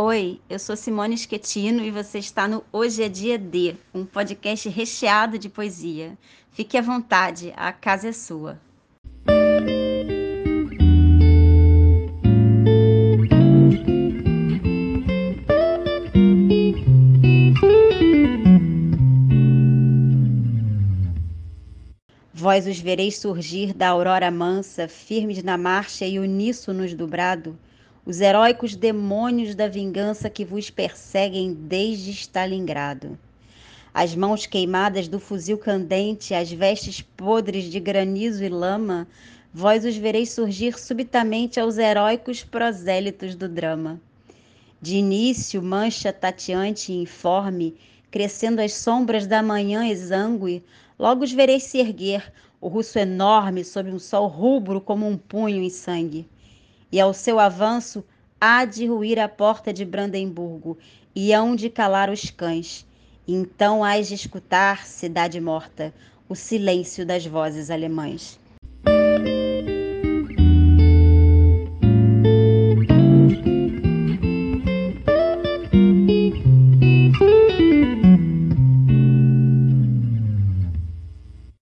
Oi, eu sou Simone Schettino e você está no Hoje é Dia D, um podcast recheado de poesia. Fique à vontade, a casa é sua. Vós os vereis surgir da aurora mansa, firmes na marcha e uníssonos do brado, os heróicos demônios da vingança que vos perseguem desde Stalingrado. As mãos queimadas do fuzil candente, as vestes podres de granizo e lama, vós os vereis surgir subitamente aos heróicos prosélitos do drama. De início, mancha tateante e informe, crescendo as sombras da manhã exangue, logo os vereis se erguer, o russo enorme sob um sol rubro como um punho em sangue. E ao seu avanço há de ruir a porta de Brandemburgo, e hão de calar os cães. Então hás de escutar, cidade morta, o silêncio das vozes alemãs.